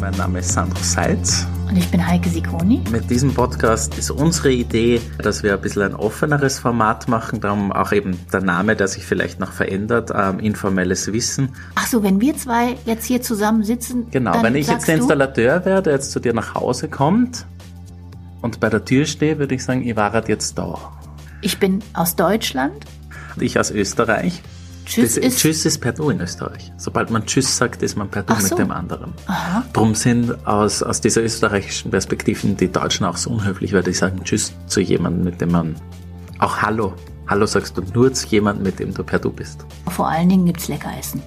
Mein Name ist Sandro Seitz. Und ich bin Heike Sikoni. Mit diesem Podcast ist unsere Idee, dass wir ein bisschen ein offeneres Format machen, darum auch eben der Name, der sich vielleicht noch verändert, ähm, informelles Wissen. Ach so, wenn wir zwei jetzt hier zusammen sitzen. Genau, wenn ich jetzt der Installateur wäre, der jetzt zu dir nach Hause kommt und bei der Tür stehe, würde ich sagen, ich war jetzt da. Ich bin aus Deutschland. Und ich aus Österreich. Tschüss das, ist, Tschüss ist per Du in Österreich. Sobald man Tschüss sagt, ist man per Du Ach mit so. dem anderen. Aha. Drum sind aus, aus dieser österreichischen Perspektive die Deutschen auch so unhöflich, weil die sagen Tschüss zu jemandem, mit dem man auch Hallo. Hallo sagst du nur zu jemandem, mit dem du per Du bist. Vor allen Dingen gibt's lecker Essen.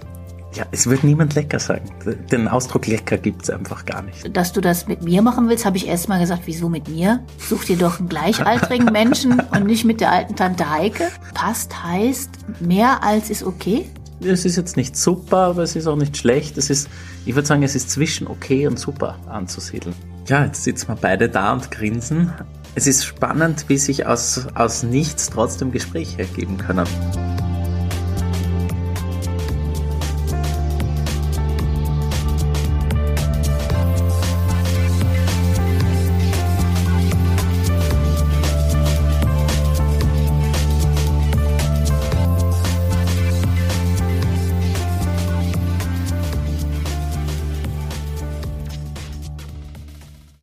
Ja, es wird niemand lecker sagen. Den Ausdruck lecker gibt's einfach gar nicht. Dass du das mit mir machen willst, habe ich erst mal gesagt, wieso mit mir? Such dir doch einen gleichaltrigen Menschen und nicht mit der alten Tante Heike. Passt heißt, mehr als ist okay. Es ist jetzt nicht super, aber es ist auch nicht schlecht. Es ist, ich würde sagen, es ist zwischen okay und super anzusiedeln. Ja, jetzt sitzen wir beide da und grinsen. Es ist spannend, wie sich aus, aus nichts trotzdem Gespräche ergeben können.